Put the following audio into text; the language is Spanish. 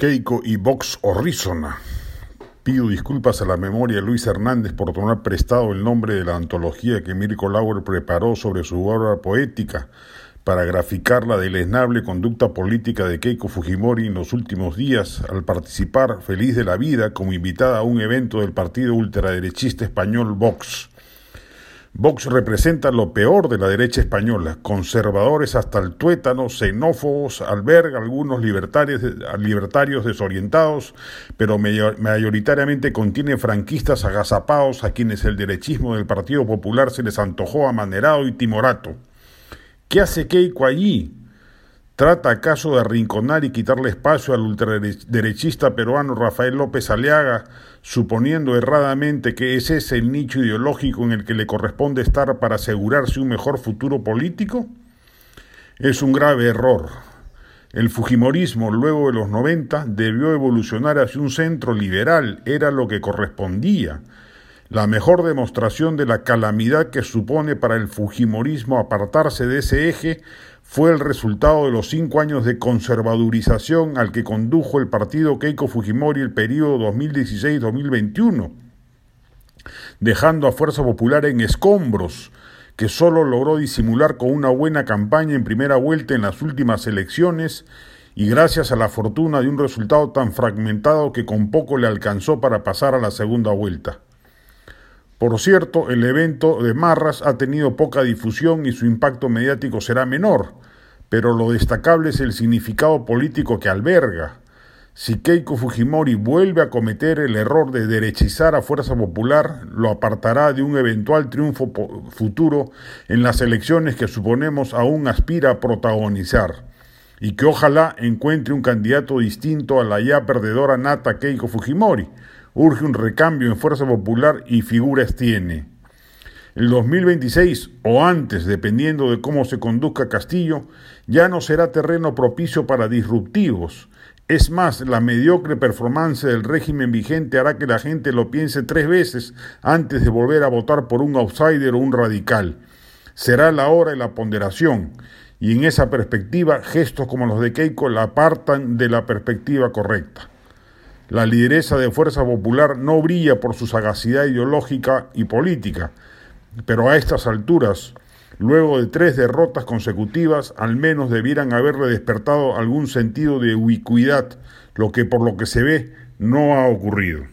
Keiko y Vox Horrízona. Pido disculpas a la memoria de Luis Hernández por tomar prestado el nombre de la antología que Mirko Lauer preparó sobre su obra poética para graficar la deleznable conducta política de Keiko Fujimori en los últimos días al participar feliz de la vida como invitada a un evento del partido ultraderechista español Vox. Vox representa lo peor de la derecha española, conservadores hasta el tuétano, xenófobos, alberga algunos libertarios, libertarios desorientados, pero mayoritariamente contiene franquistas agazapados a quienes el derechismo del Partido Popular se les antojó amanerado y timorato. ¿Qué hace Keiko allí? ¿Trata acaso de arrinconar y quitarle espacio al ultraderechista peruano Rafael López Aliaga, suponiendo erradamente que ese es el nicho ideológico en el que le corresponde estar para asegurarse un mejor futuro político? Es un grave error. El Fujimorismo, luego de los 90, debió evolucionar hacia un centro liberal, era lo que correspondía. La mejor demostración de la calamidad que supone para el Fujimorismo apartarse de ese eje fue el resultado de los cinco años de conservadurización al que condujo el partido Keiko Fujimori el periodo 2016-2021, dejando a Fuerza Popular en escombros, que solo logró disimular con una buena campaña en primera vuelta en las últimas elecciones y gracias a la fortuna de un resultado tan fragmentado que con poco le alcanzó para pasar a la segunda vuelta. Por cierto, el evento de Marras ha tenido poca difusión y su impacto mediático será menor, pero lo destacable es el significado político que alberga. Si Keiko Fujimori vuelve a cometer el error de derechizar a Fuerza Popular, lo apartará de un eventual triunfo futuro en las elecciones que suponemos aún aspira a protagonizar, y que ojalá encuentre un candidato distinto a la ya perdedora nata Keiko Fujimori, urge un recambio en Fuerza Popular y figuras tiene. El 2026 o antes, dependiendo de cómo se conduzca Castillo, ya no será terreno propicio para disruptivos. Es más, la mediocre performance del régimen vigente hará que la gente lo piense tres veces antes de volver a votar por un outsider o un radical. Será la hora de la ponderación, y en esa perspectiva, gestos como los de Keiko la apartan de la perspectiva correcta. La lideresa de Fuerza Popular no brilla por su sagacidad ideológica y política, pero a estas alturas, luego de tres derrotas consecutivas, al menos debieran haberle despertado algún sentido de ubicuidad, lo que por lo que se ve no ha ocurrido.